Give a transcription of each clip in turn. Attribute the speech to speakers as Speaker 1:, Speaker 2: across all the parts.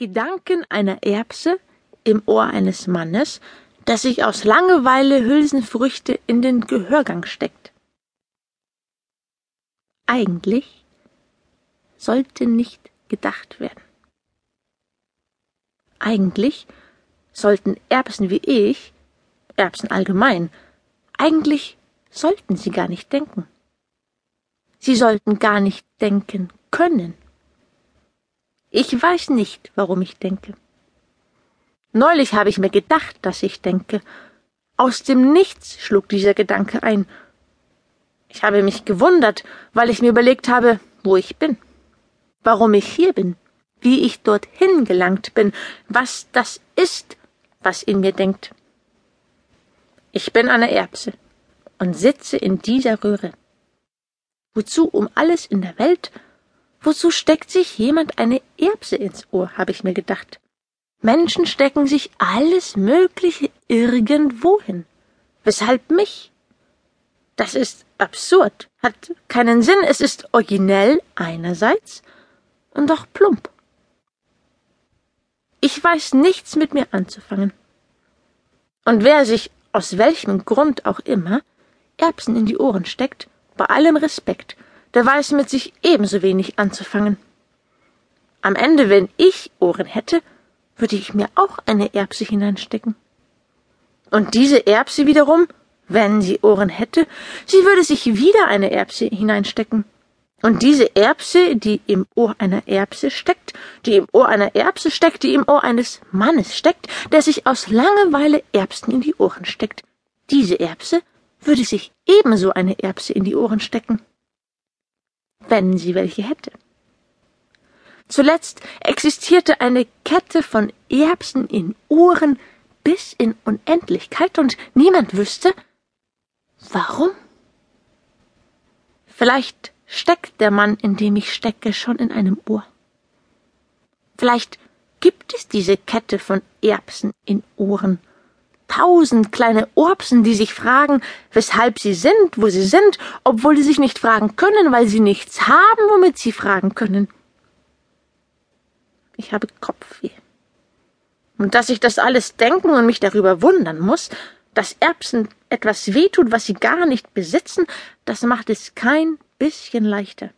Speaker 1: Gedanken einer Erbse im Ohr eines Mannes, das sich aus Langeweile Hülsenfrüchte in den Gehörgang steckt. Eigentlich sollte nicht gedacht werden. Eigentlich sollten Erbsen wie ich, Erbsen allgemein, eigentlich sollten sie gar nicht denken. Sie sollten gar nicht denken können. Ich weiß nicht, warum ich denke. Neulich habe ich mir gedacht, dass ich denke. Aus dem Nichts schlug dieser Gedanke ein. Ich habe mich gewundert, weil ich mir überlegt habe, wo ich bin, warum ich hier bin, wie ich dorthin gelangt bin, was das ist, was in mir denkt. Ich bin eine Erbse und sitze in dieser Röhre. Wozu um alles in der Welt Wozu steckt sich jemand eine Erbse ins Ohr, habe ich mir gedacht. Menschen stecken sich alles Mögliche irgendwo hin. Weshalb mich? Das ist absurd, hat keinen Sinn, es ist originell einerseits und doch plump. Ich weiß nichts mit mir anzufangen. Und wer sich aus welchem Grund auch immer Erbsen in die Ohren steckt, bei allem Respekt, der weiß mit sich ebenso wenig anzufangen. Am Ende, wenn ich Ohren hätte, würde ich mir auch eine Erbse hineinstecken. Und diese Erbse wiederum, wenn sie Ohren hätte, sie würde sich wieder eine Erbse hineinstecken. Und diese Erbse, die im Ohr einer Erbse steckt, die im Ohr einer Erbse steckt, die im Ohr eines Mannes steckt, der sich aus Langeweile Erbsen in die Ohren steckt, diese Erbse würde sich ebenso eine Erbse in die Ohren stecken wenn sie welche hätte. Zuletzt existierte eine Kette von Erbsen in Uhren bis in Unendlichkeit und niemand wüsste, warum. Vielleicht steckt der Mann, in dem ich stecke, schon in einem Ohr. Vielleicht gibt es diese Kette von Erbsen in Ohren tausend kleine Urbsen, die sich fragen, weshalb sie sind, wo sie sind, obwohl sie sich nicht fragen können, weil sie nichts haben, womit sie fragen können. Ich habe Kopfweh. Und dass ich das alles denken und mich darüber wundern muss, dass Erbsen etwas wehtut, was sie gar nicht besitzen, das macht es kein bisschen leichter.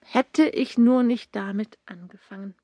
Speaker 1: Hätte ich nur nicht damit angefangen.